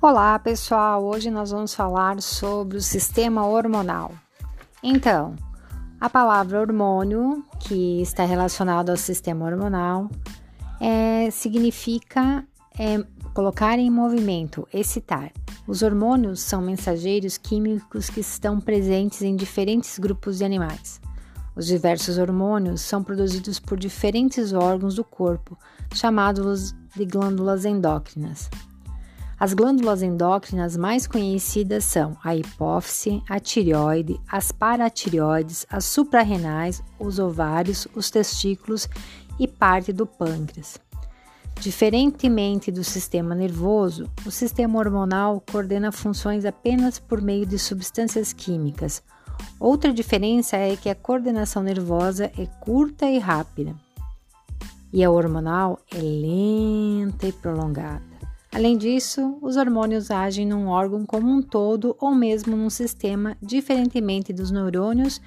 Olá, pessoal! Hoje nós vamos falar sobre o sistema hormonal. Então, a palavra hormônio, que está relacionado ao sistema hormonal, é, significa é, colocar em movimento, excitar. Os hormônios são mensageiros químicos que estão presentes em diferentes grupos de animais. Os diversos hormônios são produzidos por diferentes órgãos do corpo, chamados de glândulas endócrinas. As glândulas endócrinas mais conhecidas são a hipófise, a tireoide, as paratireoides, as suprarrenais, os ovários, os testículos e parte do pâncreas. Diferentemente do sistema nervoso, o sistema hormonal coordena funções apenas por meio de substâncias químicas. Outra diferença é que a coordenação nervosa é curta e rápida, e a hormonal é lenta e prolongada. Além disso, os hormônios agem num órgão como um todo ou mesmo num sistema, diferentemente dos neurônios,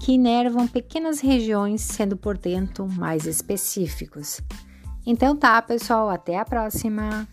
que inervam pequenas regiões, sendo, portanto, mais específicos. Então tá, pessoal, até a próxima!